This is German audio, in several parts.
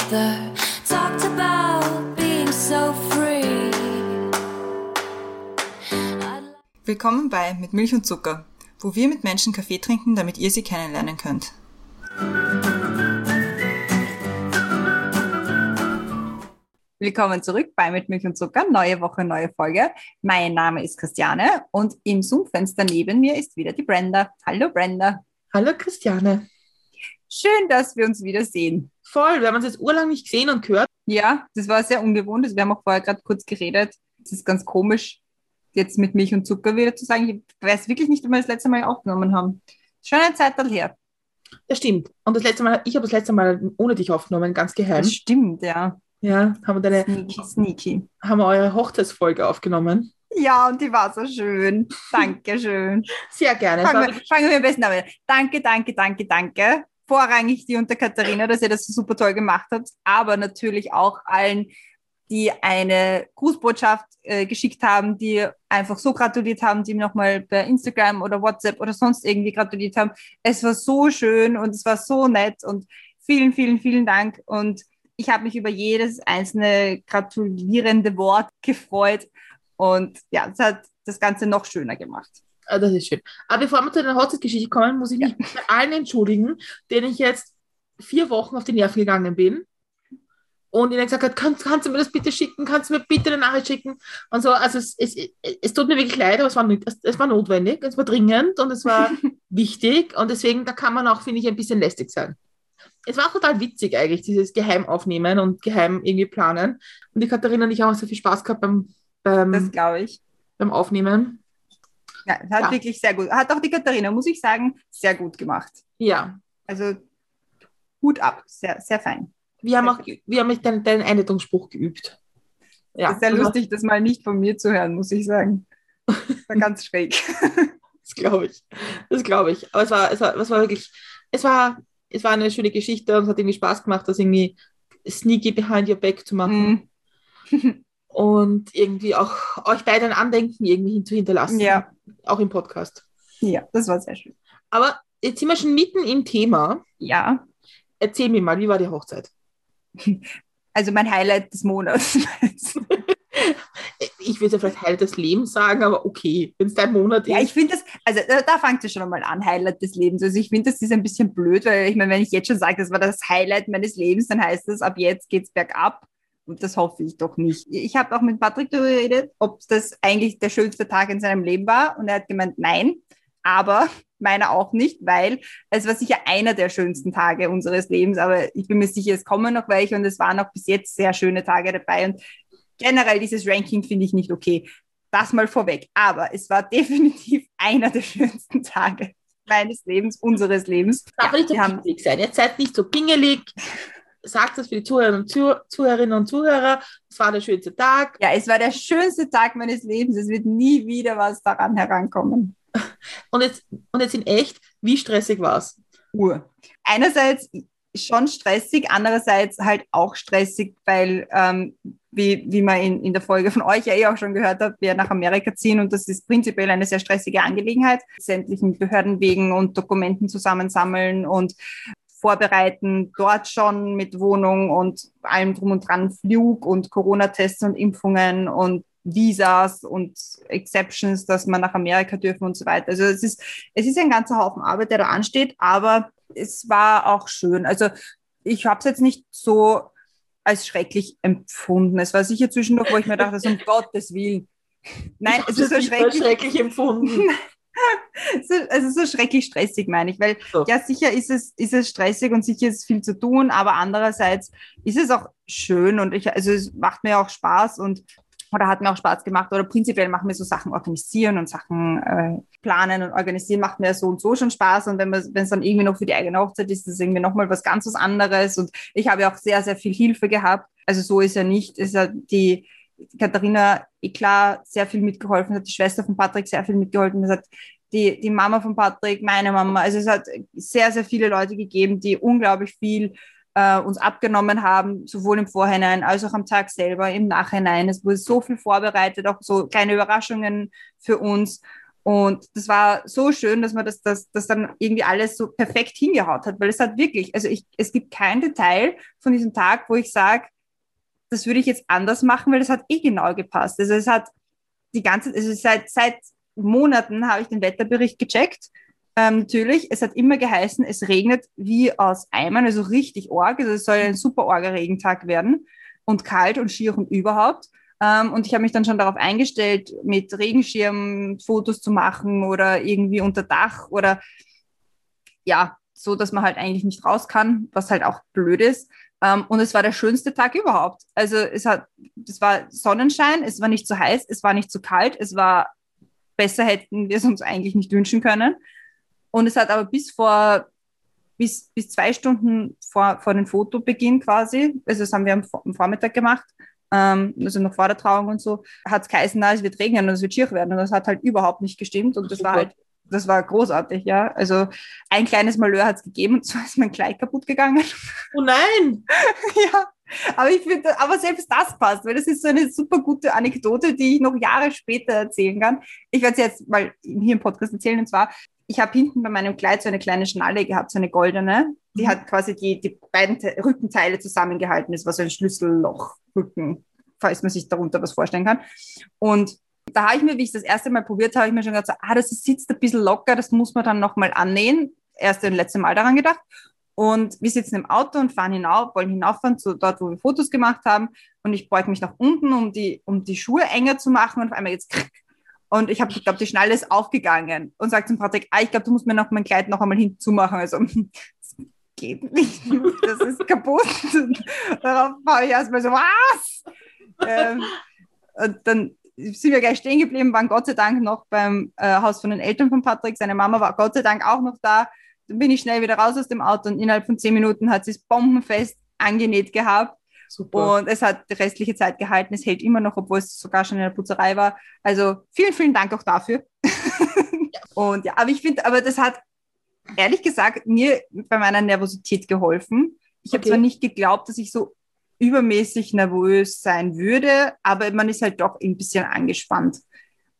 mother talked about being so free. Willkommen bei Mit Milch und Zucker, wo wir mit Menschen Kaffee trinken, damit ihr sie kennenlernen könnt. Willkommen zurück bei Mit Milch und Zucker. Neue Woche, neue Folge. Mein Name ist Christiane und im Zoom-Fenster neben mir ist wieder die Brenda. Hallo Brenda. Hallo Christiane. Schön, dass wir uns wiedersehen. Voll, wir haben uns jetzt urlang nicht gesehen und gehört. Ja, das war sehr ungewohnt. Wir haben auch vorher gerade kurz geredet. Es ist ganz komisch, jetzt mit Milch und Zucker wieder zu sagen. Ich weiß wirklich nicht, ob wir das letzte Mal aufgenommen haben. Schon eine Zeit her. Das stimmt. Und das letzte Mal, ich habe das letzte Mal ohne dich aufgenommen, ganz geheim. Das stimmt, ja. Ja, haben wir deine, Sneaky, sneaky. haben wir eure Hochzeitsfolge aufgenommen. Ja, und die war so schön. Dankeschön. Sehr gerne. Fangen wir, fangen wir am besten an. Danke, danke, danke, danke. Vorrangig die unter Katharina, dass ihr das super toll gemacht habt, aber natürlich auch allen, die eine Grußbotschaft äh, geschickt haben, die einfach so gratuliert haben, die mir nochmal per Instagram oder WhatsApp oder sonst irgendwie gratuliert haben. Es war so schön und es war so nett und vielen, vielen, vielen Dank. Und ich habe mich über jedes einzelne gratulierende Wort gefreut. Und ja, das hat das Ganze noch schöner gemacht. Ah, das ist schön. Aber bevor wir zu der Hochzeitsgeschichte kommen, muss ich mich bei allen entschuldigen, denen ich jetzt vier Wochen auf die Nerven gegangen bin. Und ihnen gesagt hat, kannst, kannst du mir das bitte schicken? Kannst du mir bitte eine Nachricht schicken? Und so, also es, es, es tut mir wirklich leid, aber es war, es, es war notwendig, es war dringend und es war wichtig. Und deswegen, da kann man auch, finde ich, ein bisschen lästig sein. Es war auch total witzig eigentlich, dieses geheim aufnehmen und geheim irgendwie planen. Und die Katharina und ich haben auch sehr viel Spaß gehabt beim, Das beim, ich. beim Aufnehmen. Ja, hat Ja. wirklich sehr gut. Hat auch die Katharina, muss ich sagen, sehr gut gemacht. Ja, Also Hut ab, sehr, sehr fein. wir haben auch wir haben deinen, deinen Einleitungsspruch geübt. Ja, sehr lustig, das mal nicht von mir zu hören, muss ich sagen. War ganz schräg. Das glaube ich. Das glaube ich. Aber es war, es war, es war wirklich, es war, es war eine schöne Geschichte und es hat irgendwie Spaß gemacht, das irgendwie sneaky behind your back zu machen Mhm. und irgendwie auch euch beide ein Andenken irgendwie zu hinterlassen. Ja. Auch im Podcast. ja, das war sehr schön. Aber jetzt sind wir schon mitten im Thema. Ja, Erzähl mir mal, wie war die Hochzeit? also mein Highlight des Monats. Ich würde ja vielleicht Highlight des Lebens sagen, aber okay, wenn es dein Monat ja, ist. ich finde das, also da, da fängt es schon einmal an, Highlight des Lebens. Also ich finde, das ist ein bisschen blöd, weil ich meine, wenn ich jetzt schon sage, das war das Highlight meines Lebens, dann heißt das, ab jetzt geht's bergab. Und das hoffe ich doch nicht. Ich habe auch mit Patrick darüber geredet, ob das eigentlich der schönste Tag in seinem Leben war. Und er hat gemeint, nein, aber meiner auch nicht, weil es war sicher einer der schönsten Tage unseres Lebens. Aber ich bin mir sicher, es kommen noch welche und es waren auch bis jetzt sehr schöne Tage dabei. Und generell dieses Ranking finde ich nicht okay. Das mal vorweg. Aber es war definitiv einer der schönsten Tage meines Lebens, unseres Lebens. Darf nicht so pingelig sein. Jetzt seid nicht so pingelig. Sagt das für die Zuhörerinnen und Zuh Zuhörerinnen und Zuhörer. Es war der schönste Tag. ja, es war der schönste Tag meines Lebens. Es wird nie wieder was daran herankommen. Und jetzt, und jetzt in echt, wie stressig war es? Uhr. Einerseits schon stressig, andererseits halt auch stressig, weil, ähm, wie, wie man in, in der Folge von euch ja eh auch schon gehört hat, wir nach Amerika ziehen und das ist prinzipiell eine sehr stressige Angelegenheit. Sämtlichen Behörden wegen und Dokumenten zusammensammeln und vorbereiten, dort schon mit Wohnung und allem drum und dran, Flug und Corona-Tests und Impfungen und Visas und Exceptions, dass man nach Amerika dürfen und so weiter. Also es ist, es ist ein ganzer Haufen Arbeit, der da ansteht, aber es war auch schön. Also ich habe es jetzt nicht so als schrecklich empfunden. Es war sicher zwischendurch, wo ich mir dachte, so um Gottes Willen. Nein, es ist so schrecklich. schrecklich empfunden. So, also so schrecklich stressig, meine ich, weil So. ja sicher ist es, ist es stressig und sicher ist viel zu tun, aber andererseits ist es auch schön und ich, also es macht mir auch Spaß und oder hat mir auch Spaß gemacht oder prinzipiell machen mir so Sachen organisieren und Sachen äh, planen und organisieren macht mir so und so schon Spaß und wenn man wenn es dann irgendwie noch für die eigene Hochzeit ist, ist es irgendwie nochmal was ganz was anderes und ich habe ja auch sehr, sehr viel Hilfe gehabt, also so ist ja nicht, ist ja die Katharina, eh klar, sehr viel mitgeholfen, hat die Schwester von Patrick sehr viel mitgeholfen, es hat die, die Mama von Patrick, meine Mama. Also es hat sehr, sehr viele Leute gegeben, die unglaublich viel äh, uns abgenommen haben, sowohl im Vorhinein als auch am Tag selber, im Nachhinein. Es wurde so viel vorbereitet, auch so kleine Überraschungen für uns. Und das war so schön, dass man das, das, das dann irgendwie alles so perfekt hingehaut hat, weil es hat wirklich, also ich, es gibt kein Detail von diesem Tag, wo ich sage, das würde ich jetzt anders machen, weil das hat eh genau gepasst. Also es hat die ganze, also seit, seit Monaten habe ich den Wetterbericht gecheckt. Ähm, natürlich, es hat immer geheißen, es regnet wie aus Eimern, also richtig org. Also es soll ein super orger Regentag werden und kalt und schier und überhaupt. Ähm, und ich habe mich dann schon darauf eingestellt, mit Regenschirm Fotos zu machen oder irgendwie unter Dach oder ja, so, dass man halt eigentlich nicht raus kann, was halt auch blöd ist. Ähm, und es war der schönste Tag überhaupt. Also es hat, es war Sonnenschein, es war nicht zu heiß, es war nicht zu kalt, es war besser hätten wir es uns eigentlich nicht wünschen können. Und es hat aber bis vor bis, bis zwei Stunden vor, vor dem Fotobeginn quasi, also das haben wir am, am Vormittag gemacht, ähm, also noch vor der Trauung und so, hat es geheißen, na, es wird regnen und es wird schier werden. Und das hat halt überhaupt nicht gestimmt. Und das Super. war halt, das war großartig, ja. Also ein kleines Malheur hat es gegeben und zwar ist mein Kleid kaputt gegangen. Oh nein! ja. Aber ich finde, aber selbst das passt, weil das ist so eine super gute Anekdote, die ich noch Jahre später erzählen kann. Ich werde es jetzt mal hier im Podcast erzählen. Und zwar, ich habe hinten bei meinem Kleid so eine kleine Schnalle gehabt, so eine goldene. Die mhm. hat quasi die, die beiden Rückenteile zusammengehalten. Das war so ein Schlüsselloch. Rücken, falls man sich darunter was vorstellen kann. Und da habe ich mir, wie ich das erste Mal probiert habe, ich mir schon gedacht, ah, das sitzt ein bisschen locker, das muss man dann nochmal annähen. Erst und letzte Mal daran gedacht. Und wir sitzen im Auto und fahren hinauf, wollen hinauffahren zu dort, wo wir Fotos gemacht haben. Und ich beuge mich nach unten, um die, um die Schuhe enger zu machen. Und auf einmal jetzt und ich habe, ich glaube, die Schnalle ist aufgegangen und sagt zum Patrick, ah, ich glaube, du musst mir noch mein Kleid noch einmal hinzumachen. Also geht nicht, das ist kaputt. Darauf war ich erstmal so, was? ähm, und dann sind wir gleich stehen geblieben, waren Gott sei Dank noch beim äh, Haus von den Eltern von Patrick. Seine Mama war Gott sei Dank auch noch da. Dann bin ich schnell wieder raus aus dem Auto und innerhalb von zehn Minuten hat sie es bombenfest angenäht gehabt. Super. Und es hat die restliche Zeit gehalten. Es hält immer noch, obwohl es sogar schon in der Putzerei war. Also vielen, vielen Dank auch dafür. und ja, aber ich finde, aber das hat ehrlich gesagt mir bei meiner Nervosität geholfen. Ich okay. habe zwar nicht geglaubt, dass ich so übermäßig nervös sein würde, aber man ist halt doch ein bisschen angespannt.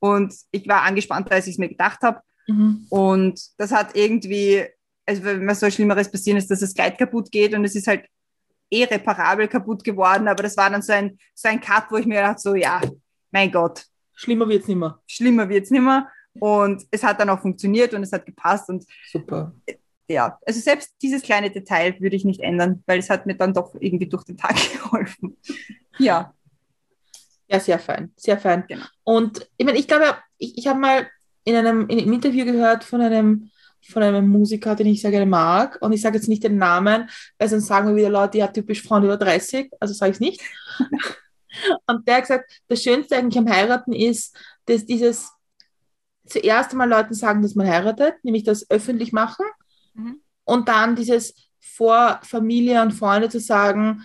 Und ich war angespannter, als ich es mir gedacht habe. Mhm. Und das hat irgendwie, also wenn was soll Schlimmeres passieren ist, dass das Kleid kaputt geht und es ist halt eh reparabel kaputt geworden, aber das war dann so ein, so ein Cut, wo ich mir dachte, so ja, mein Gott. Schlimmer wird es nicht mehr. Schlimmer wird es nicht mehr. Und es hat dann auch funktioniert und es hat gepasst. Und Super. Ja, also selbst dieses kleine Detail würde ich nicht ändern, weil es hat mir dann doch irgendwie durch den Tag geholfen. Ja. Ja, sehr fein, sehr fein. Genau. Und ich meine, ich glaube, ich, ich habe mal in einem, in einem Interview gehört von einem, von einem Musiker, den ich sehr gerne mag. Und ich sage jetzt nicht den Namen, weil sonst sagen wir wieder Leute, ja, typisch Frauen über 30, also sage ich es nicht. und der hat gesagt, das Schönste eigentlich am Heiraten ist, dass dieses zuerst einmal Leuten sagen, dass man heiratet, nämlich das öffentlich machen. Mhm. Und dann dieses vor Familie und Freunde zu sagen,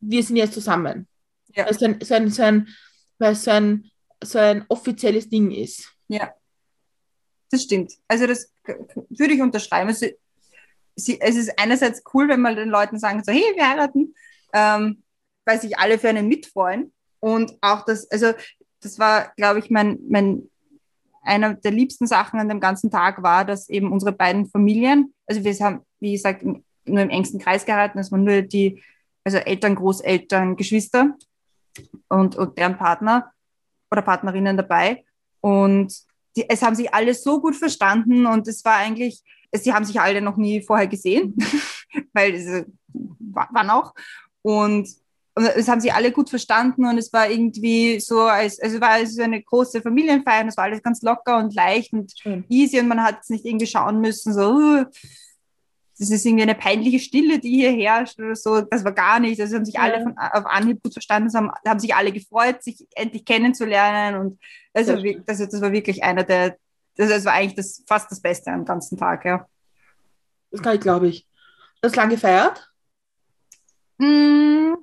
wir sind jetzt zusammen. Ja. Weil, es ein, so ein, so ein, weil so ein, so ein offizielles Ding ist. Ja, das stimmt. Also das würde ich unterschreiben. Also, es ist einerseits cool, wenn man den Leuten sagen, so, hey, wir heiraten, ähm, weil sich alle für einen mitfreuen. Und auch das, also das war, glaube ich, mein, mein einer der liebsten Sachen an dem ganzen Tag war, dass eben unsere beiden Familien, also wir haben, wie gesagt, nur im engsten Kreis gehalten, es waren nur die, also Eltern, Großeltern, Geschwister und, und deren Partner oder Partnerinnen dabei. Und die, es haben sich alle so gut verstanden und es war eigentlich, sie haben sich alle noch nie vorher gesehen, weil es war noch. Und und es haben sie alle gut verstanden und es war irgendwie so, als, also war es eine große Familienfeier und es war alles ganz locker und leicht und Schön. easy und man hat es nicht irgendwie schauen müssen, so, uh, das ist irgendwie eine peinliche Stille, die hier herrscht oder so. Das war gar nicht. Also haben sich ja. alle von, auf Anhieb gut verstanden, haben, haben sich alle gefreut, sich endlich kennenzulernen und also, das, das war wirklich einer der, das, das war eigentlich das, fast das Beste am ganzen Tag, ja. Das kann ich, glaube ich. Das lange gefeiert? Mm,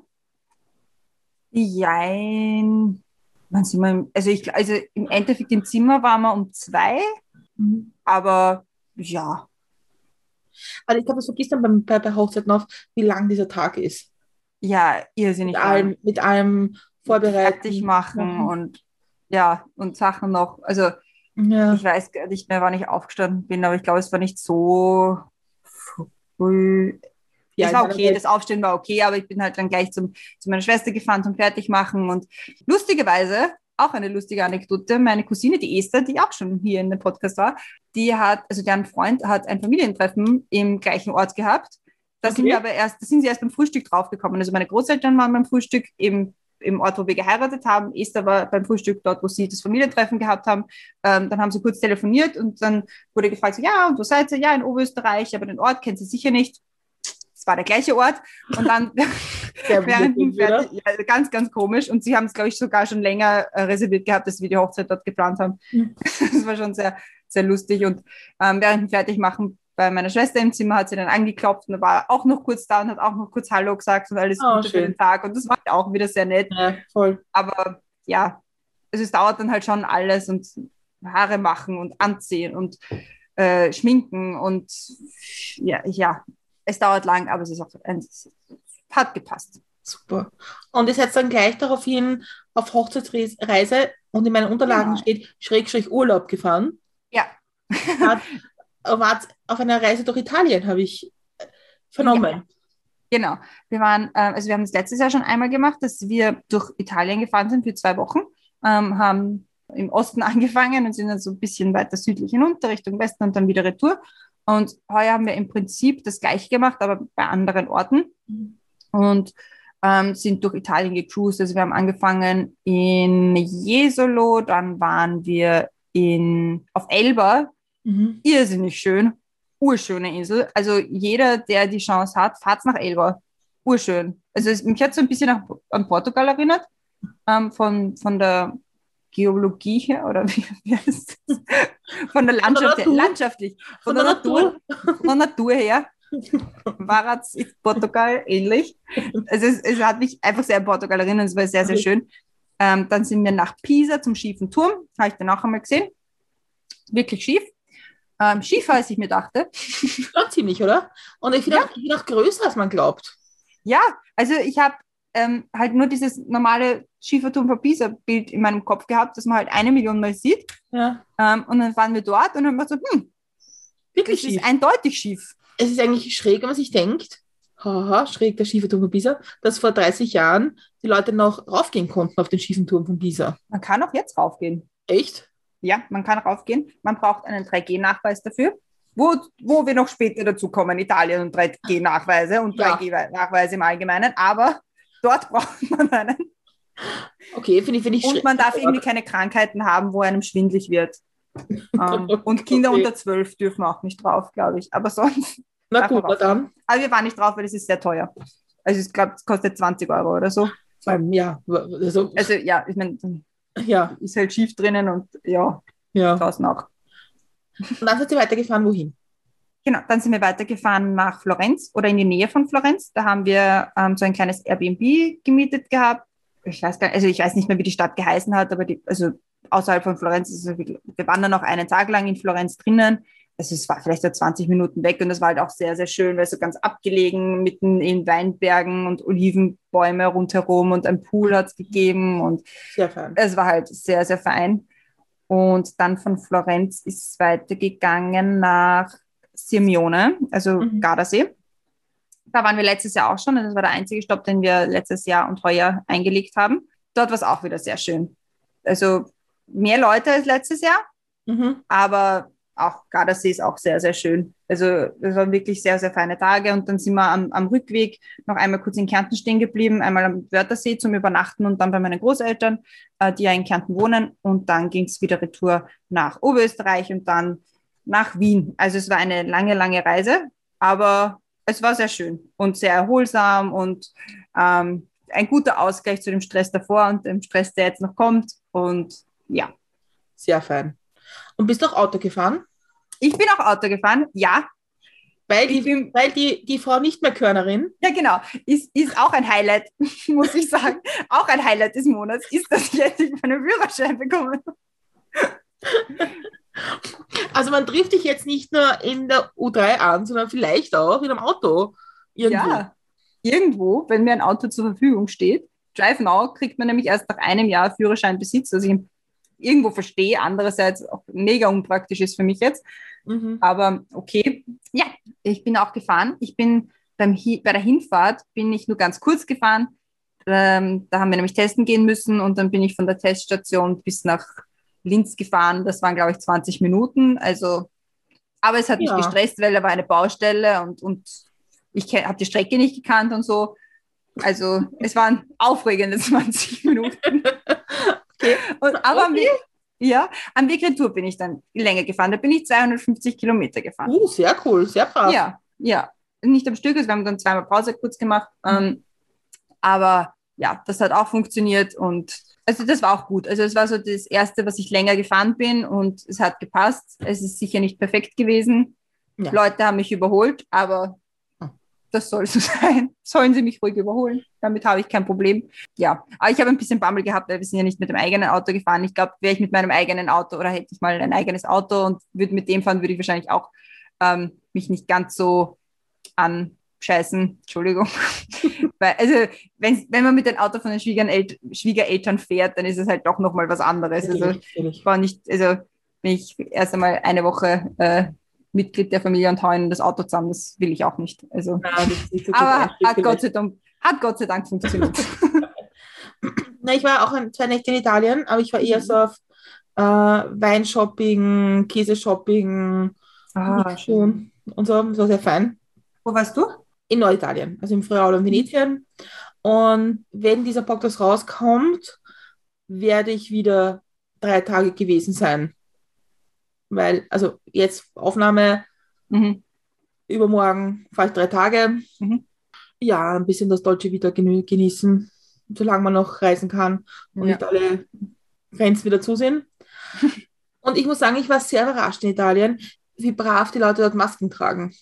Jein. Also, ich, also im Endeffekt im Zimmer waren wir um zwei, mhm. aber ja. Also ich glaube, das vergisst dann beim, bei, bei Hochzeiten oft, wie lang dieser Tag ist. Ja, irrsinnig. Mit allem, mit allem vorbereiten. Fertig machen mhm. und ja, und Sachen noch. Also Ja. Ich weiß gar nicht mehr, wann ich aufgestanden bin, aber ich glaube, es war nicht so früh. Ja, es war okay, Welt- das Aufstehen war okay, aber ich bin halt dann gleich zum, zu meiner Schwester gefahren zum Fertigmachen. Und lustigerweise, auch eine lustige Anekdote, meine Cousine, die Esther, die auch schon hier in dem Podcast war, die hat, also deren Freund hat ein Familientreffen im gleichen Ort gehabt. Da sind Okay. wir aber erst, da sind sie erst beim Frühstück draufgekommen. Also meine Großeltern waren beim Frühstück im, im Ort, wo wir geheiratet haben. Esther war beim Frühstück dort, wo sie das Familientreffen gehabt haben. Ähm, dann haben sie kurz telefoniert und dann wurde gefragt, so, ja, und wo seid ihr? Ja, in Oberösterreich, aber den Ort kennt sie sicher nicht. Es war der gleiche Ort. Und dann während ja, ganz, ganz komisch. Und sie haben es, glaube ich, sogar schon länger äh, reserviert gehabt, dass wir die Hochzeit dort geplant haben. Mhm. Das war schon sehr, sehr lustig. Und ähm, während dem Fertigmachen bei meiner Schwester im Zimmer hat sie dann angeklopft und war auch noch kurz da und hat auch noch kurz Hallo gesagt und alles Oh, Gute für schön. den Tag. Und das war auch wieder sehr nett. Ja, voll. Aber ja, also es dauert dann halt schon alles und Haare machen und anziehen und äh, schminken und ja, ja, es dauert lang, aber es ist auch es hat gepasst. Super. Und ihr seid dann gleich daraufhin auf Hochzeitsreise und in meinen Unterlagen Ja. steht Schrägstrich Urlaub gefahren. Ja. Wart, wart auf einer Reise durch Italien, habe ich äh, vernommen. Genau. Wir waren, äh, also wir haben es letztes Jahr schon einmal gemacht, dass wir durch Italien gefahren sind für zwei Wochen, ähm, haben im Osten angefangen und sind dann so ein bisschen weiter südlich hinunter Richtung Westen und dann wieder Retour. Und heuer haben wir im Prinzip das gleiche gemacht, aber bei anderen Orten und ähm, sind durch Italien gecruised. Also wir haben angefangen in Jesolo, dann waren wir in, auf Elba, Mhm. irrsinnig schön, urschöne Insel. Also jeder, der die Chance hat, fahrt nach Elba. Urschön. Also es, mich hat so ein bisschen nach, an Portugal erinnert, ähm, von, von der Geologie her, oder wie, wie heißt das? Von der Landschaft her, Natur. landschaftlich, von, der, Natur, von der Natur her. War es ist Portugal ähnlich. Also es, es hat mich einfach sehr an Portugal erinnert, es war sehr, sehr schön. Ähm, dann sind wir nach Pisa zum schiefen Turm, habe ich dann auch einmal gesehen. Wirklich schief. Ähm, schiefer, als ich mir dachte. Schon ziemlich, oder? Und ich finde Ja. auch größer, als man glaubt. Ja, also ich habe ähm, halt nur dieses normale Schieferturm von Pisa-Bild in meinem Kopf gehabt, das man halt eine Million Mal sieht. Ja. Ähm, und dann waren wir dort und haben wir so, hm, Wirklich das schief. ist eindeutig schief. es ist eigentlich schräg, wenn man sich denkt, haha, schräg der schiefe Turm von Pisa, dass vor 30 Jahren die Leute noch raufgehen konnten auf den schiefen Turm von Pisa. Man kann auch jetzt raufgehen. Echt? Ja, man kann raufgehen. Man braucht einen 3G-Nachweis dafür. Wo, wo wir noch später dazu kommen, Italien und 3G-Nachweise und Ja. 3G-Nachweise im Allgemeinen, aber dort braucht man einen. Okay, finde ich, finde ich Und man darf irgendwie keine Krankheiten haben, wo einem schwindlig wird. Ähm, und Kinder Okay. unter 12 dürfen auch nicht drauf, glaube ich. Aber sonst, Na gut, na dann. aber wir waren nicht drauf, weil es ist sehr teuer. Also ich glaube, es kostet 20 Euro oder so. Ähm, ja, also, Also ja, ich meine, ja, ist halt schief drinnen und ja, ja. draußen auch. Und dann seid ihr weitergefahren, wohin? Genau, dann sind wir weitergefahren nach Florenz oder in die Nähe von Florenz. Da haben wir ähm, so ein kleines Airbnb gemietet gehabt. Ich weiß gar nicht, also ich weiß nicht mehr, wie die Stadt geheißen hat, aber die, also außerhalb von Florenz, also wir, waren dann noch einen Tag lang in Florenz drinnen. Also es war vielleicht so 20 Minuten weg und es war halt auch sehr, sehr schön, weil so ganz abgelegen, mitten in Weinbergen und Olivenbäume rundherum und ein Pool hat es gegeben und es war halt sehr, sehr fein. Und dann von Florenz ist es weitergegangen nach Sirmione, also Mhm. Gardasee. Da waren wir letztes Jahr auch schon. Das war der einzige Stopp, den wir letztes Jahr und heuer eingelegt haben. Dort war es auch wieder sehr schön. Also mehr Leute als letztes Jahr, Mhm. aber auch Gardasee ist auch sehr, sehr schön. Also es waren wirklich sehr, sehr feine Tage und dann sind wir am, am Rückweg noch einmal kurz in Kärnten stehen geblieben, einmal am Wörthersee zum Übernachten und dann bei meinen Großeltern, äh, die ja in Kärnten wohnen und dann ging es wieder retour nach Oberösterreich und dann nach Wien. Also es war eine lange, lange Reise, aber es war sehr schön und sehr erholsam und ähm, ein guter Ausgleich zu dem Stress davor und dem Stress, der jetzt noch kommt und ja. Sehr fein. Und bist du auch Auto gefahren? Ich bin auch Auto gefahren, ja. Weil die, bin, weil die, die Frau nicht mehr Körnerin. ja, genau. Ist, ist auch ein Highlight, muss ich sagen. Auch ein Highlight des Monats ist, dass ich endlich meinen Führerschein bekomme. Also man trifft dich jetzt nicht nur in der U3 an, sondern vielleicht auch in einem Auto. Irgendwo. Ja, irgendwo, wenn mir ein Auto zur Verfügung steht. Drive Now kriegt man nämlich erst nach einem Jahr Führerscheinbesitz. Also ich irgendwo verstehe, andererseits auch mega unpraktisch ist für mich jetzt. Mhm. Aber okay, ja, ich bin auch gefahren. Ich bin beim bei der Hinfahrt bin ich nur ganz kurz gefahren. Ähm, da haben wir nämlich testen gehen müssen und dann bin ich von der Teststation bis nach Linz gefahren. Das waren, glaube ich, 20 Minuten. Also, aber es hat mich Ja. gestresst, weil da war eine Baustelle und, und ich habe die Strecke nicht gekannt und so. Also es waren aufregende 20 Minuten. Okay. Und, aber am Okay. Weg, ja, am Weg retour bin ich dann länger gefahren. Da bin ich 250 Kilometer gefahren. Uh, sehr cool, sehr brav. Ja, ja. Nicht am Stück, also wir haben dann zweimal Pause kurz gemacht. Ähm, aber ja, das hat auch funktioniert und also das war auch gut. Also es war so das erste, was ich länger gefahren bin und es hat gepasst. Es ist sicher nicht perfekt gewesen. Ja. Leute haben mich überholt, aber Hm. das soll so sein. Sollen sie mich ruhig überholen? Damit habe ich kein Problem. Ja, aber ich habe ein bisschen Bammel gehabt, weil wir sind ja nicht mit dem eigenen Auto gefahren. Ich glaube, wäre ich mit meinem eigenen Auto oder hätte ich mal ein eigenes Auto und würde mit dem fahren, würde ich wahrscheinlich auch ähm, mich nicht ganz so anscheißen. Entschuldigung. also, wenn, wenn man mit dem Auto von den Schwiegerel Schwiegereltern fährt, dann ist es halt doch nochmal was anderes. Also, Natürlich, ich war nicht, also wenn ich erst einmal eine Woche äh, Mitglied der Familie und hauen das Auto zusammen, das will ich auch nicht. Also, ist nicht so aber hat Gott, sei Dank, hat Gott sei Dank funktioniert. Na, ich war auch zwei Nächte in Italien, aber ich war eher Mhm. so auf äh, Weinshopping, Käseshopping ah, und, und so. Das war sehr fein. Wo warst du? In Norditalien, also im Friaul und Venetien. Und wenn dieser Podcast rauskommt, werde ich wieder drei Tage gewesen sein. Weil, also jetzt Aufnahme, Mhm. übermorgen fahre ich drei Tage. Mhm. Ja, ein bisschen das Vita genü- genießen, solange man noch reisen kann und Ja. nicht alle Grenzen wieder zu sind. und ich muss sagen, ich war sehr überrascht in Italien, wie brav die Leute dort Masken tragen.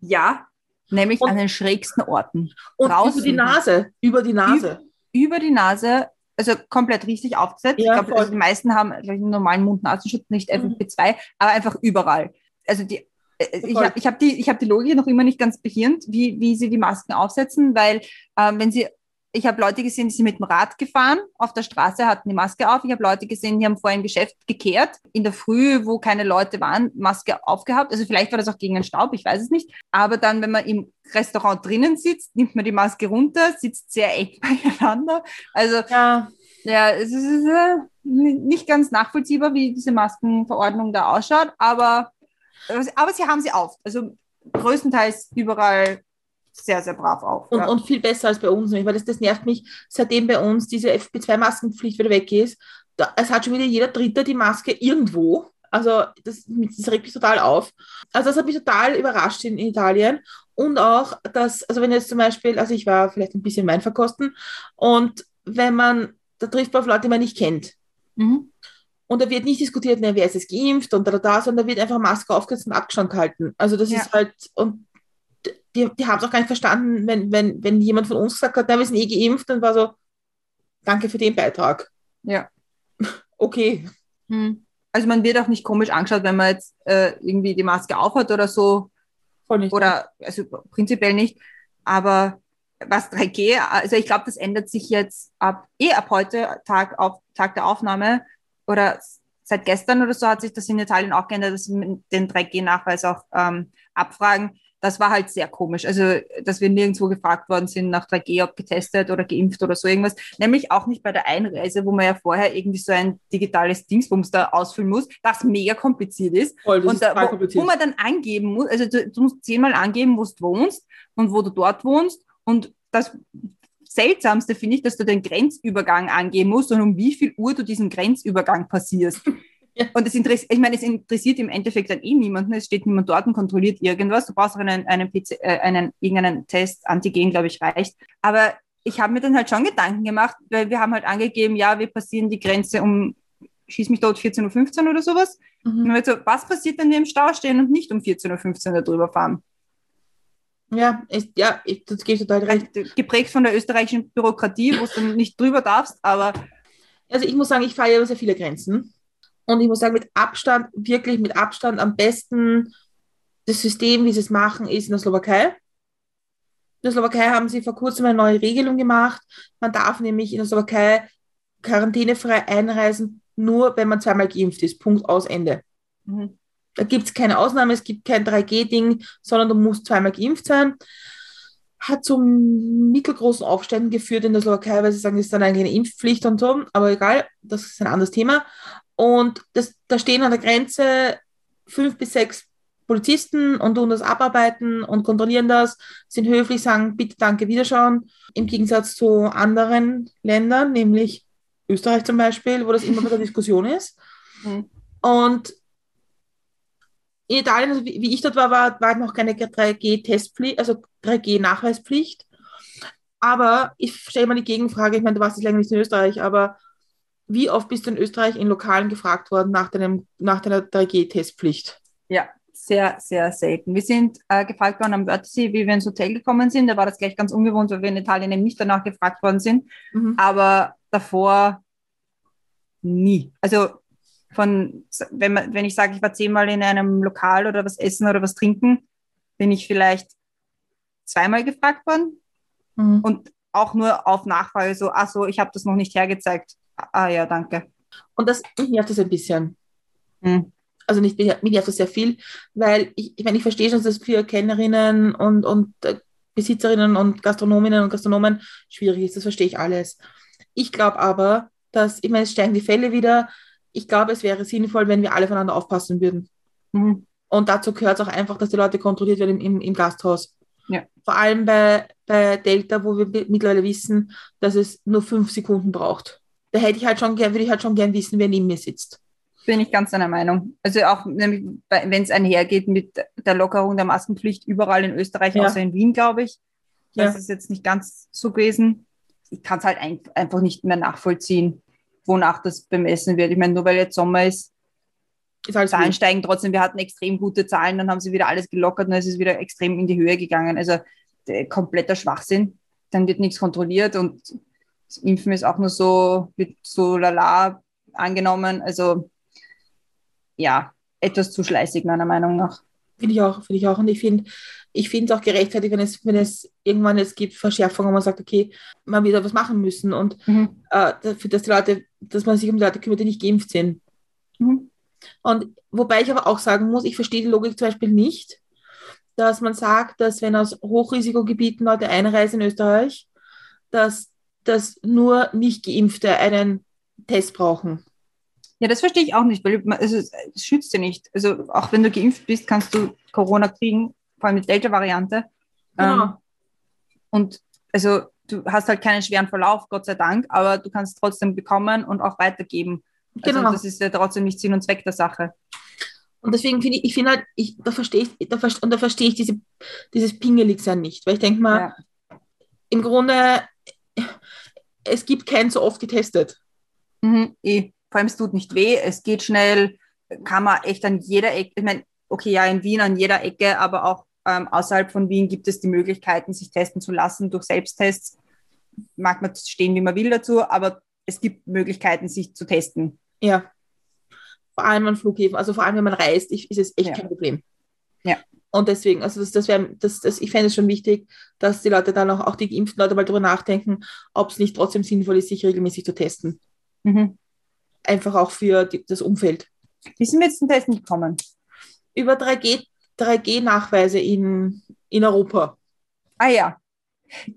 Ja, nämlich Und- an den schrägsten Orten. Und Draußen. über die Nase, über die Nase. Über die Nase, also komplett richtig aufgesetzt. Ja, ich glaube, also die meisten haben ich, einen normalen Mund-Nasenschutz, nicht Mhm. FFP2, aber einfach überall. Also die, äh, ich Voll. habe ich hab die, ich hab die Logik noch immer nicht ganz behirnt, wie, wie sie die Masken aufsetzen, weil ähm, wenn sie, ich habe Leute gesehen, die sind mit dem Rad gefahren, auf der Straße hatten die Maske auf. Ich habe Leute gesehen, die haben vor ein Geschäft gekehrt, in der Früh, wo keine Leute waren, Maske aufgehabt. Also vielleicht war das auch gegen den Staub, ich weiß es nicht. Aber dann, wenn man im Restaurant drinnen sitzt, nimmt man die Maske runter, sitzt sehr eng beieinander. Also Ja, ja, es ist äh, nicht ganz nachvollziehbar, wie diese Maskenverordnung da ausschaut, aber, aber sie haben sie auf. Also größtenteils überall sehr, sehr brav auf. und, ja. und viel besser als bei uns. Weil das, das nervt mich, seitdem bei uns diese FP2-Maskenpflicht wieder weg ist. Da, es hat schon wieder jeder Dritte die Maske irgendwo. Also das, das regt mich total auf. Also das hat mich total überrascht in, Italien. Und auch, dass, also wenn jetzt zum Beispiel, also ich war vielleicht ein bisschen Wein verkosten und wenn man, da trifft man auf Leute, die man nicht kennt. Mhm. Und da wird nicht diskutiert, ne, wer ist jetzt geimpft und da, da, da, sondern da wird einfach Maske aufgesetzt und Abstand gehalten. Also das Ja. ist halt, und die, die haben es auch gar nicht verstanden, wenn, wenn, wenn jemand von uns gesagt hat, na, wir sind eh geimpft, dann war so, danke für den Beitrag. Ja. Okay. Hm. Also man wird auch nicht komisch angeschaut, wenn man jetzt äh, irgendwie die Maske aufhat oder so, Voll nicht. oder also prinzipiell nicht. Aber was 3G, also ich glaube, das ändert sich jetzt ab eh ab heute Tag auf Tag der Aufnahme oder seit gestern oder so hat sich das in Italien auch geändert, dass sie den 3G-Nachweis auch ähm, abfragen. Das war halt sehr komisch. Also, dass wir nirgendwo gefragt worden sind nach 3G, ob getestet oder geimpft oder so irgendwas. Nämlich auch nicht bei der Einreise, wo man ja vorher irgendwie so ein digitales Dingsbums da ausfüllen muss, das mega kompliziert ist. Voll, das und ist da, wo, kompliziert. wo man dann angeben muss, also du, du musst zehnmal angeben, wo du wohnst und wo du dort wohnst. Und das Seltsamste finde ich, dass du den Grenzübergang angeben musst und um wie viel Uhr du diesen Grenzübergang passierst. Ja. Und es interessiert, ich meine, es interessiert im Endeffekt dann eh niemanden. Es steht niemand dort und kontrolliert irgendwas. Du brauchst auch einen, einen, PC, äh, einen irgendeinen Test, Antigen, glaube ich, reicht. Aber ich habe mir dann halt schon Gedanken gemacht, weil wir haben halt angegeben, ja, wir passieren die Grenze um, schieß mich dort 14.15 Uhr oder sowas. Und Mhm. wird so, was passiert, wenn wir im Stau stehen und nicht um 14.15 Uhr da drüber fahren? Ja, ist, ja, ich, das gebe ich total recht. Geprägt von der österreichischen Bürokratie, wo du nicht drüber darfst, aber Also ich muss sagen, ich fahre ja über sehr viele Grenzen. Und ich muss sagen, mit Abstand, wirklich mit Abstand am besten das System, wie sie es machen, ist in der Slowakei. In der Slowakei haben sie vor kurzem eine neue Regelung gemacht. Man darf nämlich in der Slowakei quarantänefrei einreisen nur wenn man zweimal geimpft ist. Punkt aus Ende. Mhm. Da gibt es keine Ausnahme, es gibt kein 3G-Ding, sondern du musst zweimal geimpft sein. Hat zu mittelgroßen Aufständen geführt in der Slowakei, weil sie sagen, das ist dann eigentlich eine Impfpflicht und so, aber egal, das ist ein anderes Thema. Und das, da stehen an der Grenze fünf bis sechs Polizisten und tun das abarbeiten und kontrollieren das, sind höflich, sagen bitte, danke, wiederschauen. Im Gegensatz zu anderen Ländern, nämlich Österreich zum Beispiel, wo das immer wieder Diskussion ist. Mhm. Und in Italien, also wie, wie ich dort war, war, war noch keine 3G-Testpflicht, also 3G-Nachweispflicht. Aber ich stelle mal die Gegenfrage, ich meine, du warst jetzt länger nicht in Österreich, aber wie oft bist du in Österreich in Lokalen gefragt worden nach, deinem, nach deiner 3G-Testpflicht? Ja, sehr, sehr selten. Wir sind äh, gefragt worden am Wörthersee, wie wir ins Hotel gekommen sind. Da war das gleich ganz ungewohnt, weil wir in Italien eben nicht danach gefragt worden sind. Mhm. Aber davor nie. Also von, wenn, man, wenn ich sage, ich war zehnmal in einem Lokal oder was essen oder was trinken, bin ich vielleicht zweimal gefragt worden Mhm. und auch nur auf Nachfrage so, ach so, ich habe das noch nicht hergezeigt. Ah ja, danke. Und das, mich nervt das ein bisschen. Hm. Also nicht, mich nervt das sehr viel, weil ich, ich meine, ich verstehe schon, dass das für Kellnerinnen und, und äh, Besitzerinnen und Gastronominnen und Gastronomen schwierig ist. Das verstehe ich alles. Ich glaube aber, dass, ich meine, es steigen die Fälle wieder. Ich glaube, es wäre sinnvoll, wenn wir alle voneinander aufpassen würden. Mhm. Und dazu gehört es auch einfach, dass die Leute kontrolliert werden im, im, im Gasthaus. Ja. Vor allem bei, bei Delta, wo wir mittlerweile wissen, dass es nur fünf Sekunden braucht. Da hätte ich halt schon würde ich halt schon gern wissen, wer neben mir sitzt. Bin ich ganz deiner Meinung. Also auch nämlich, wenn es einhergeht mit der Lockerung der Maskenpflicht überall in Österreich, Ja. außer in Wien, glaube ich. Ja. Das ist jetzt nicht ganz so gewesen. Ich kann es halt ein, einfach nicht mehr nachvollziehen, wonach das bemessen wird. Ich meine, nur weil jetzt Sommer ist, Ist alles Zahlen gut. steigen trotzdem. Wir hatten extrem gute Zahlen, dann haben sie wieder alles gelockert und es ist wieder extrem in die Höhe gegangen. Also äh, kompletter Schwachsinn. Dann wird nichts kontrolliert und das Impfen ist auch nur so, wird so lala angenommen. Also ja, etwas zu schleißig meiner Meinung nach. Finde ich auch, finde ich auch. Und ich finde, ich finde es auch gerechtfertigt, wenn es, wenn es irgendwann es gibt Verschärfungen, wo man sagt, okay, man wird da was machen müssen und Mhm. äh, dafür, dass die Leute, dass man sich um die Leute kümmert, die nicht geimpft sind. Mhm. Und wobei ich aber auch sagen muss, ich verstehe die Logik zum Beispiel nicht, dass man sagt, dass wenn aus Hochrisikogebieten Leute einreisen in Österreich, dass, dass nur nicht Geimpfte einen Test brauchen. Ja, das verstehe ich auch nicht, weil also, es schützt ja nicht. Also auch wenn du geimpft bist, kannst du Corona kriegen, vor allem mit Delta-Variante. Genau. Ähm, und also du hast halt keinen schweren Verlauf, Gott sei Dank, aber du kannst es trotzdem bekommen und auch weitergeben. Also Genau. das ist ja trotzdem nicht Sinn und Zweck der Sache. Und deswegen finde ich, ich finde halt, ich, da verstehe ich, da, und da verstehe ich diese, dieses Pingelig-Sein nicht. Weil ich denke mal, Ja. im Grunde, es gibt keinen so oft getestet. Mhm, eh. Vor allem, es tut nicht weh, es geht schnell, kann man echt an jeder Ecke, ich meine, okay, ja, in Wien an jeder Ecke, aber auch ähm, außerhalb von Wien gibt es die Möglichkeiten, sich testen zu lassen durch Selbsttests. Mag man stehen, wie man will dazu, aber es gibt Möglichkeiten, sich zu testen. Ja. Vor allem an Flughäfen, also vor allem, wenn man reist, ist es echt Ja. kein Problem. Ja. Und deswegen, also das, das wäre, das, das, ich fände es schon wichtig, dass die Leute dann auch, auch die geimpften Leute mal darüber nachdenken, ob es nicht trotzdem sinnvoll ist, sich regelmäßig zu testen. Mhm. Einfach auch für die, das Umfeld. Wie sind wir jetzt zum Testen gekommen? Über 3G, 3G-Nachweise in, in Europa. Ah ja,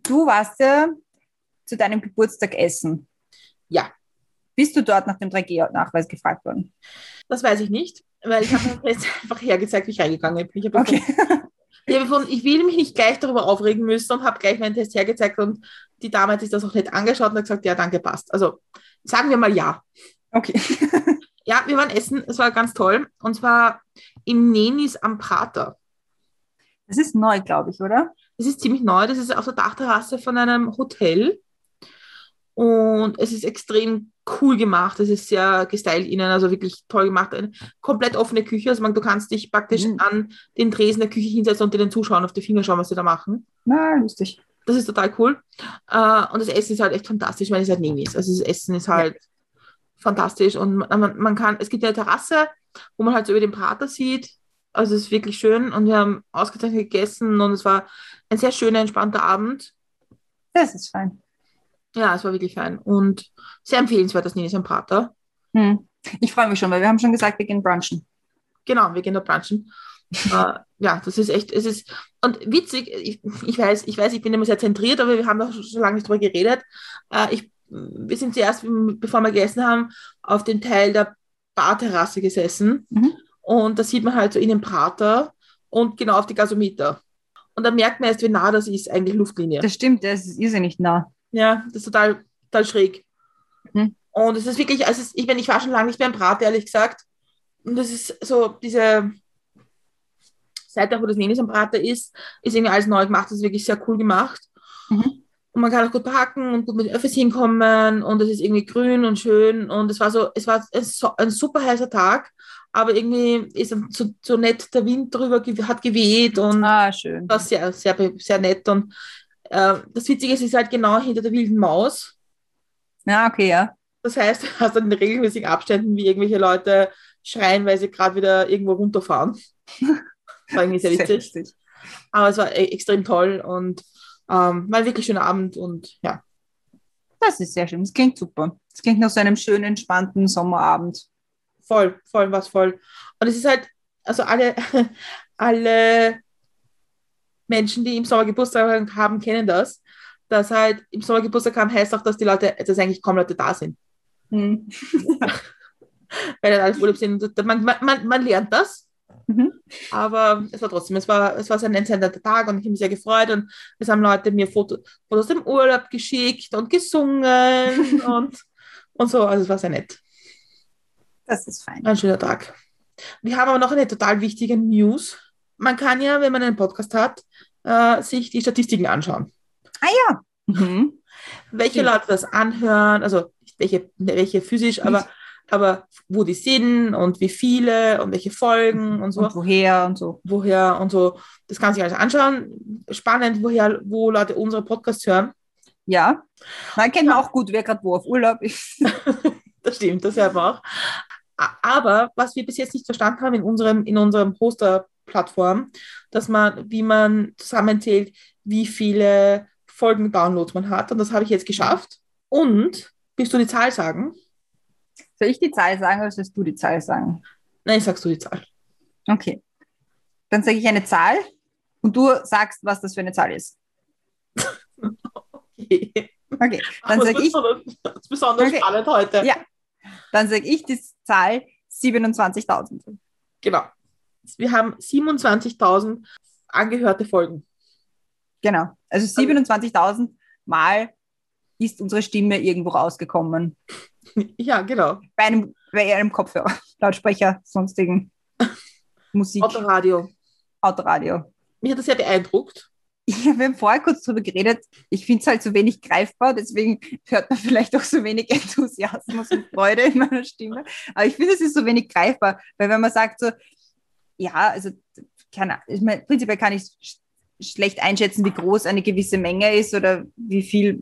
du warst ja zu deinem Geburtstag essen. Ja. Bist du dort nach dem 3G-Nachweis gefragt worden? Das weiß ich nicht, weil ich habe mir jetzt einfach hergezeigt, wie ich reingegangen bin. Ich habe Okay. gefunden, ich will mich nicht gleich darüber aufregen müssen und habe gleich meinen Test hergezeigt und die Dame hat sich das auch nicht angeschaut und hat gesagt, ja, danke, passt. Also sagen wir mal ja. Okay. Ja, wir waren essen, es war ganz toll und zwar im Nenis am Prater. Das ist neu, glaube ich, oder? Das ist ziemlich neu, das ist auf der Dachterrasse von einem Hotel und es ist extrem cool gemacht, es ist sehr gestylt innen, also wirklich toll gemacht. Eine komplett offene Küche, also man, du kannst dich praktisch Mhm. an den Tresen der Küche hinsetzen und dir den Zuschauern auf die Finger schauen, was sie da machen. Na, lustig. Das ist total cool. Äh, und das Essen ist halt echt fantastisch, weil es halt Nenis. Also das Essen ist halt fantastisch und man, man, man kann, es gibt eine Terrasse, wo man halt so über den Prater sieht. Also es ist wirklich schön und wir haben ausgezeichnet gegessen und es war ein sehr schöner, entspannter Abend. Das ist fein. Ja, es war wirklich fein und sehr empfehlenswert, das Nenis am Prater. Hm. Ich freue mich schon, weil wir haben schon gesagt, wir gehen brunchen. Genau, wir gehen da brunchen. äh, ja, das ist echt, es ist, und witzig, ich, ich weiß, ich weiß, ich bin immer sehr zentriert, aber wir haben da schon lange nicht drüber geredet. Äh, ich, wir sind zuerst, bevor wir gegessen haben, auf dem Teil der Barterrasse gesessen. Mhm. Und da sieht man halt so in den Prater und genau auf die Gasometer. Und dann merkt man erst, wie nah das ist, eigentlich Luftlinie. Das stimmt, das ist irrsinnig nah. Ja, das ist total, total schräg. Mhm. Und es ist wirklich, also ist, ich meine, ich war schon lange nicht mehr im Brat, ehrlich gesagt. Und das ist so, diese Seite, wo das Nenis am Prater ist, ist irgendwie alles neu gemacht. Das ist wirklich sehr cool gemacht. Mhm. Und man kann auch gut parken und gut mit Öffis hinkommen und es ist irgendwie grün und schön. Und es war so, es war ein, super heißer Tag, aber irgendwie ist dann so, so nett der Wind drüber, hat geweht und Ah, schön. war sehr, sehr, sehr nett. Und äh, das Witzige ist, es ist halt genau hinter der wilden Maus. Ja, okay, ja. Das heißt, du hast dann in regelmäßigen Abständen, wie irgendwelche Leute schreien, weil sie gerade wieder irgendwo runterfahren. Das war irgendwie sehr witzig. lustig. Aber es war e- extrem toll und ähm, war ein wirklich schöner Abend und ja. Das ist sehr schön. Das klingt super. Das klingt nach so einem schönen, entspannten Sommerabend. voll, voll, was voll. Und es ist halt, also alle, alle Menschen, die im Sommer Geburtstag haben, kennen das. Dass halt im Sommer Geburtstag haben, heißt auch, dass die Leute, dass eigentlich kaum Leute da sind. Hm. Weil dann alle Urlaub sind. Man, man, man, lernt das. Mhm. Aber es war trotzdem, es war, es war sehr ein entscheidender Tag und ich habe mich sehr gefreut und es haben Leute mir Foto, Fotos aus dem Urlaub geschickt und gesungen und, und so. Also es war sehr nett. Das ist fein. Ein schöner Tag. Wir haben aber noch eine total wichtige News. Man kann ja, wenn man einen Podcast hat, äh, sich die Statistiken anschauen. Mhm. Welche Stimmt. Leute das anhören, also welche, welche physisch, aber, aber wo die sind und wie viele und welche Folgen und so, Und woher und so. woher und so. Das kann sich alles anschauen. Spannend, woher, wo Leute unsere Podcasts hören. Ja. Man kennt man auch gut, wer gerade wo auf Urlaub ist. Das stimmt, das hört man auch. Aber was wir bis jetzt nicht verstanden haben in unserem, in unserem Hoster-Plattform, dass man, wie man zusammenzählt, wie viele Folgen-Downloads man hat. Und das habe ich jetzt geschafft. Und, willst du die Zahl sagen? Soll ich die Zahl sagen oder sollst du die Zahl sagen? Nein, sagst du die Zahl. Okay. Dann sage ich eine Zahl und du sagst, was das für eine Zahl ist. Okay. Okay. Dann sage das ich, das ist besonders Okay. spannend heute. Ja. dann sag ich die Zahl 27.000. Genau. Wir haben 27.000 angehörte Folgen. Genau. Also 27.000 Mal ist unsere Stimme irgendwo rausgekommen. Ja, genau. Bei einem, bei einem Kopfhörer, Lautsprecher, sonstigen Musik, Autoradio. Autoradio. Mich hat das sehr beeindruckt. Ja, wir haben vorher kurz drüber geredet. Ich finde es halt so wenig greifbar, deswegen hört man vielleicht auch so wenig Enthusiasmus und Freude in meiner Stimme. Aber ich finde, es ist so wenig greifbar, weil wenn man sagt so, ja, also keine Ahnung, ich meine, prinzipiell kann ich sch schlecht einschätzen, wie groß eine gewisse Menge ist oder wie viel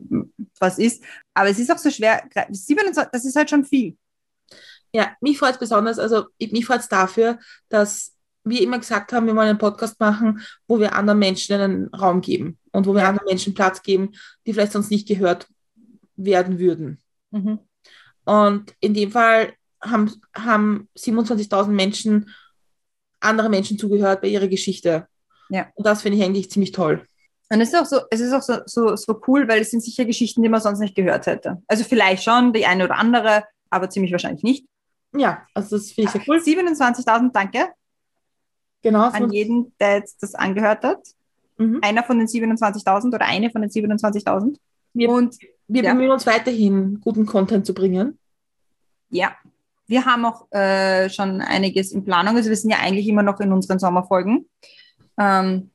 was ist. Aber es ist auch so schwer, 27, das ist halt schon viel. Ja, mich freut es besonders, also ich- mich freut es dafür, dass wir immer gesagt haben, wir wollen einen Podcast machen, wo wir anderen Menschen einen Raum geben und wo wir Ja. anderen Menschen Platz geben, die vielleicht sonst nicht gehört werden würden. Mhm. Und in dem Fall haben, haben 27.000 Menschen andere Menschen zugehört bei ihrer Geschichte. Ja. Und das finde ich eigentlich ziemlich toll. Und es ist auch so, es ist auch so, so, so cool, weil es sind sicher Geschichten, die man sonst nicht gehört hätte. Also vielleicht schon, die eine oder andere, aber ziemlich wahrscheinlich nicht. Ja, also das finde ich sehr cool. 27.000, danke Genau. an jeden, der jetzt das angehört hat. Mhm. Einer von den 27.000 oder eine von den 27.000. Wir- Und Wir Ja. bemühen uns weiterhin, guten Content zu bringen. ja, wir haben auch äh, schon einiges in Planung. Also wir sind ja eigentlich immer noch in unseren Sommerfolgen, ähm,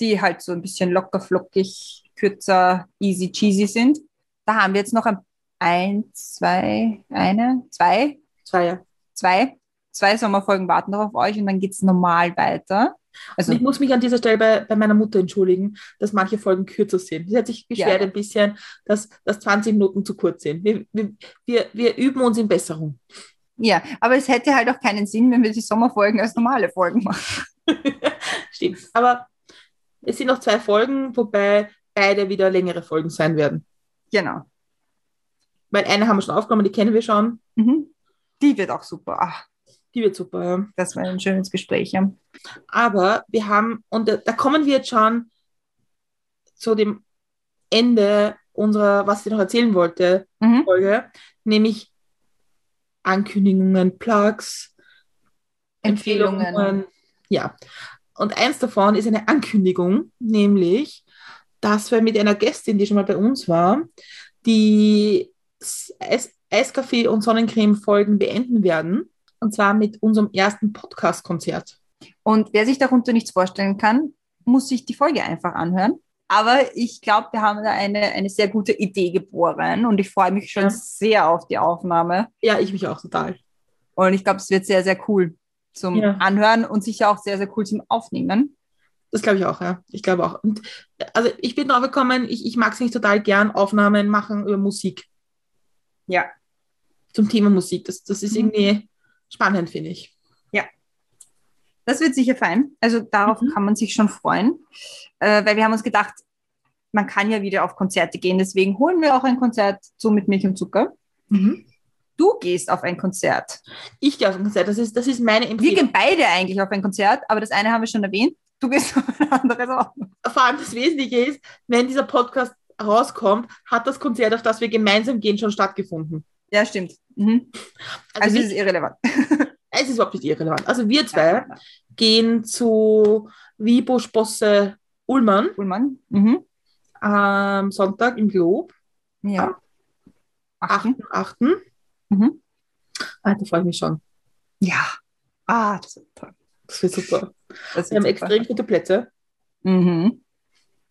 die halt so ein bisschen locker, flockig, kürzer, easy, cheesy sind. Da haben wir jetzt noch ein, ein zwei, eine, zwei, Zwei Jahre. zwei, zwei Sommerfolgen warten noch auf euch und dann geht's normal weiter. Also Und ich muss mich an dieser Stelle bei, bei meiner Mutter entschuldigen, dass manche Folgen kürzer sind. Sie hat sich beschwert Ja. ein bisschen, dass, dass 20 Minuten zu kurz sind. Wir, wir, wir, wir üben uns in Besserung. Ja, aber es hätte halt auch keinen Sinn, wenn wir die Sommerfolgen als normale Folgen machen. Stimmt. Aber es sind noch zwei Folgen, wobei beide wieder längere Folgen sein werden. Genau. Weil eine haben wir schon aufgenommen, die kennen wir schon. Mhm. Die wird auch super. Ach, Die wird super. Ja. das war ein schönes Gespräch. Ja. Aber wir haben, und da, da kommen wir jetzt schon zu dem Ende unserer, was ich noch erzählen wollte, Mhm. Folge, nämlich Ankündigungen, Plugs, Empfehlungen. Empfehlungen. Ja. Und eins davon ist eine Ankündigung, nämlich, dass wir mit einer Gästin, die schon mal bei uns war, die Eis Eiskaffee und Sonnencreme-Folgen beenden werden. Und zwar mit unserem ersten Podcast-Konzert. Und wer sich darunter nichts vorstellen kann, muss sich die Folge einfach anhören. Aber ich glaube, wir haben da eine, eine sehr gute Idee geboren und ich freue mich schon Ja. sehr auf die Aufnahme. Ja, ich mich auch total. Und ich glaube, es wird sehr, sehr cool zum Ja. Anhören und sicher auch sehr, sehr cool zum Aufnehmen. Das glaube ich auch, ja. Ich glaube auch. Und, also ich bin drauf gekommen, ich, ich mag es nicht total gern, Aufnahmen machen über Musik, Ja. zum Thema Musik. Das, das ist Mhm. irgendwie spannend, finde ich. Das wird sicher fein. Also darauf Mhm. kann man sich schon freuen, äh, weil wir haben uns gedacht, man kann ja wieder auf Konzerte gehen. Deswegen holen wir auch ein Konzert so mit Milch und Zucker. Du gehst auf ein Konzert. Ich gehe auf ein Konzert, das ist, das ist meine Wir Empfehlung. gehen beide eigentlich auf ein Konzert, aber das eine haben wir schon erwähnt. Du gehst auf ein anderes auch. Vor allem das Wesentliche ist, wenn dieser Podcast rauskommt, hat das Konzert, auf das wir gemeinsam gehen, schon stattgefunden. Ja, stimmt. Mhm. Also, Also, wir, es ist irrelevant. Es ist überhaupt nicht irrelevant. Also wir zwei gehen zu Wibusch Bosse Ullmann Ullmann. Mhm. am Sonntag im Glob, Ja. Achten. 8.8. Mhm. Ah, da freue ich mich schon. Ja. Ah, das wird toll. Das wird super. Das Wir haben super. extrem gute Plätze. Mhm.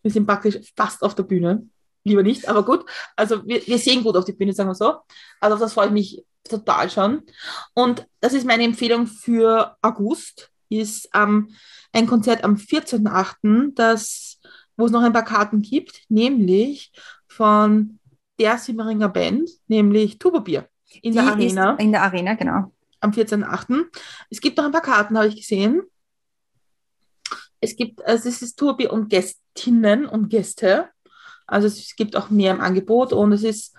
Wir sind praktisch fast auf der Bühne. Lieber nicht, aber gut. Also wir, wir sehen gut auf die Bühne, sagen wir so. Also auf das freue ich mich total schon. Und das ist meine Empfehlung für August. Ist ähm, ein Konzert am 14.8., das, wo es noch ein paar Karten gibt, nämlich von der Simmeringer Band, nämlich Tuberbier in Die der Arena in der Arena, genau. am 14.8. Es gibt noch ein paar Karten, habe ich gesehen. Es gibt, also es ist Tourbier und Gästinnen und Gäste. Also es gibt auch mehr im Angebot und es ist,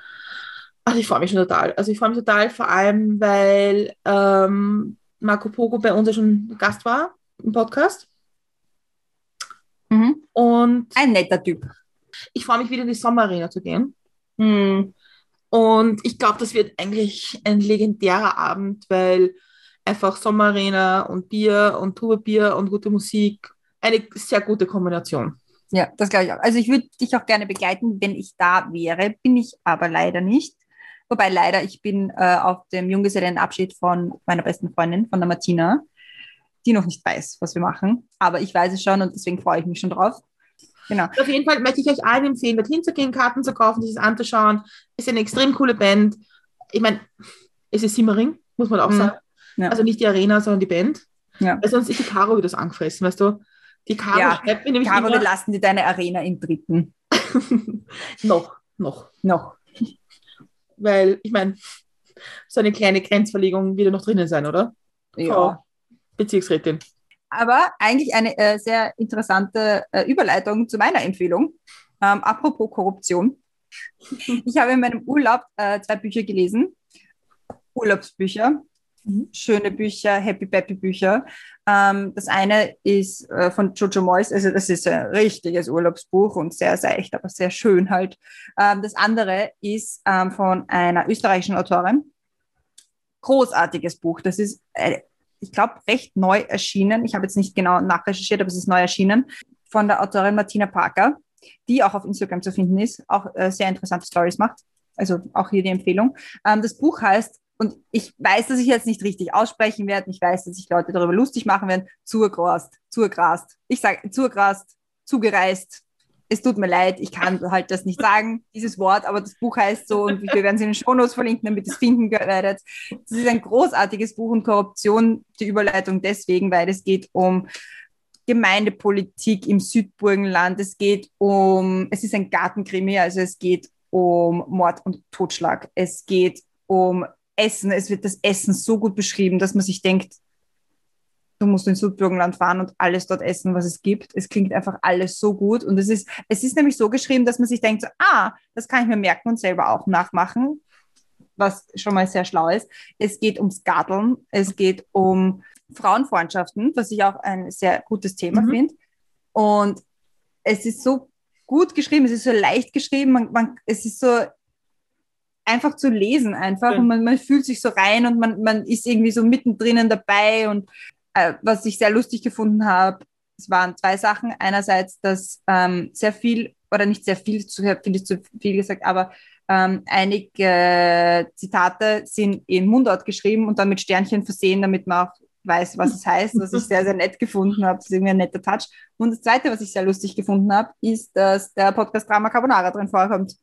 also ich freue mich schon total. Also ich freue mich total, vor allem, weil ähm, Marco Pogo bei uns ja schon Gast war im Podcast. Mhm. Und Ein netter Typ. ich freue mich wieder in die Sommerarena zu gehen. Mhm. Und ich glaube, das wird eigentlich ein legendärer Abend, weil einfach Sommerarena und Bier und Tuberbier und gute Musik eine sehr gute Kombination. Ja, das glaube ich auch. Also ich würde dich auch gerne begleiten, wenn ich da wäre, bin ich aber leider nicht. Wobei leider, ich bin äh, auf dem Junggesellenabschied von meiner besten Freundin, von der Martina, die noch nicht weiß, was wir machen. Aber ich weiß es schon und deswegen freue ich mich schon drauf. Genau. Auf jeden Fall möchte ich euch allen empfehlen, dorthin zu gehen, Karten zu kaufen, sich das anzuschauen. Ist eine extrem coole Band. Ich meine, es ist Simmering, muss man auch Mhm. sagen. Ja. Also nicht die Arena, sondern die Band. Ja. Weil sonst ist die Caro wieder so angefressen, weißt du? Die Caro Ja, schreibt mir nämlich Caro, wir immer, lassen dir deine Arena in Dritten. noch, noch. Noch. Weil, ich meine, so eine kleine Grenzverlegung wird ja noch drinnen sein, oder? Ja. Frau Bezirksrätin. Aber eigentlich eine äh, sehr interessante äh, Überleitung zu meiner Empfehlung. Ähm, apropos Korruption. Ich habe in meinem Urlaub äh, zwei Bücher gelesen. Urlaubsbücher. Mhm. Schöne Bücher, Happy Peppy Bücher. Ähm, das eine ist äh, von Jojo Moyes, also das ist ein richtiges Urlaubsbuch und sehr seicht, aber sehr schön halt. Ähm, das andere ist ähm, von einer österreichischen Autorin. Großartiges Buch. Das ist äh, ich glaube, recht neu erschienen. Ich habe jetzt nicht genau nachrecherchiert, aber es ist neu erschienen. Von der Autorin Martina Parker, die auch auf Instagram zu finden ist, auch äh, sehr interessante Stories macht. Also auch hier die Empfehlung. Ähm, das Buch heißt, und ich weiß, dass ich jetzt nicht richtig aussprechen werde, ich weiß, dass sich Leute darüber lustig machen werden, zurgrast, zurgrast. Ich sage zurgrast, zugereist. Es tut mir leid, ich kann halt das nicht sagen, dieses Wort, aber das Buch heißt so und wir werden es in den Shownotes verlinken, damit ihr es finden werdet. Es ist ein großartiges Buch und Korruption, die Überleitung deswegen, weil es geht um Gemeindepolitik im Südburgenland, es geht um, es ist ein Gartenkrimi, also es geht um Mord und Totschlag, es geht um Essen, es wird das Essen so gut beschrieben, dass man sich denkt, du musst ins Südburgenland fahren und alles dort essen, was es gibt. Es klingt einfach alles so gut und es ist, es ist nämlich so geschrieben, dass man sich denkt, so, ah, das kann ich mir merken und selber auch nachmachen. was schon mal sehr schlau ist. Es geht ums Garteln, es geht um Frauenfreundschaften, was ich auch ein sehr gutes Thema Mhm. finde. Und es ist so gut geschrieben, es ist so leicht geschrieben, man, man, es ist so einfach zu lesen einfach Ja. und man, man fühlt sich so rein und man, man ist irgendwie so mittendrin dabei und äh, was ich sehr lustig gefunden habe, es waren zwei Sachen. Einerseits, dass ähm, sehr viel, oder nicht sehr viel, zu viel ist zu viel gesagt, aber ähm, einige Zitate sind in Mundart geschrieben und dann mit Sternchen versehen, damit man auch weiß, was es heißt, was ich sehr, sehr nett gefunden habe. Das ist irgendwie ein netter Touch. Und das Zweite, was ich sehr lustig gefunden habe, ist, dass der Podcast Drama Carbonara drin vorkommt,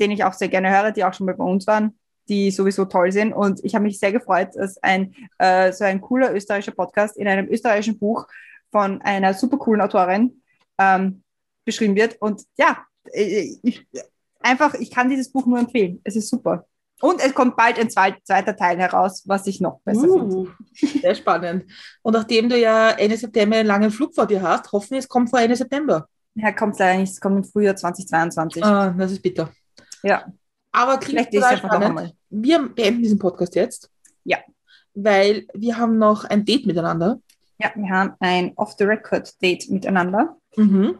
den ich auch sehr gerne höre, die auch schon mal bei uns waren, die sowieso toll sind. Und ich habe mich sehr gefreut, dass ein äh, so ein cooler österreichischer Podcast in einem österreichischen Buch von einer super coolen Autorin ähm, beschrieben wird. Und ja, äh, ich, einfach, ich kann dieses Buch nur empfehlen. Es ist super. Und es kommt bald ein zweit, zweiter Teil heraus, was ich noch besser finde. Uh, sehr spannend. Und nachdem du ja Ende September einen langen Flug vor dir hast, hoffen wir, es kommt vor Ende September. Ja, kommt leider nicht, es kommt im Frühjahr 2022. Ah, das ist bitter. Ja, Aber klingt total spannend. Wir beenden diesen Podcast jetzt. Ja. Weil wir haben noch ein Date miteinander. Ja, wir haben ein Off-the-Record-Date miteinander. Mhm.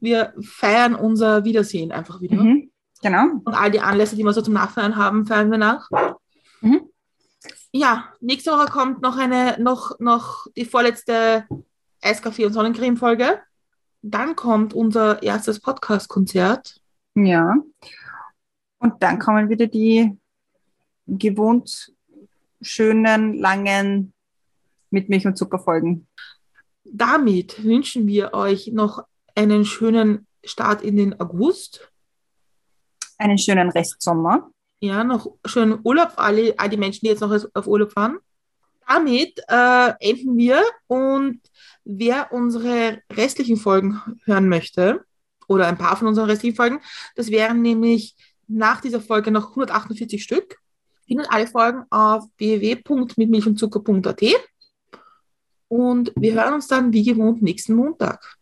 Wir feiern unser Wiedersehen einfach wieder. Mhm. Genau. Und all die Anlässe, die wir so zum Nachfeiern haben, feiern wir nach. Mhm. Ja, nächste Woche kommt noch eine, noch, noch die vorletzte Eiskaffee- und Sonnencreme-Folge. Dann kommt unser erstes Podcast-Konzert. Ja. Und dann kommen wieder die gewohnt schönen, langen mit Milch und Zucker Folgen. Damit wünschen wir euch noch einen schönen Start in den August. Einen schönen Restsommer. Ja, noch schönen Urlaub für alle, all die Menschen, die jetzt noch auf Urlaub fahren. Damit äh, enden wir und wer unsere restlichen Folgen hören möchte, oder ein paar von unseren restlichen Folgen, das wären nämlich nach dieser Folge noch 148 Stück. Findet alle Folgen auf www.mitmilchundzucker.at und wir hören uns dann wie gewohnt nächsten Montag.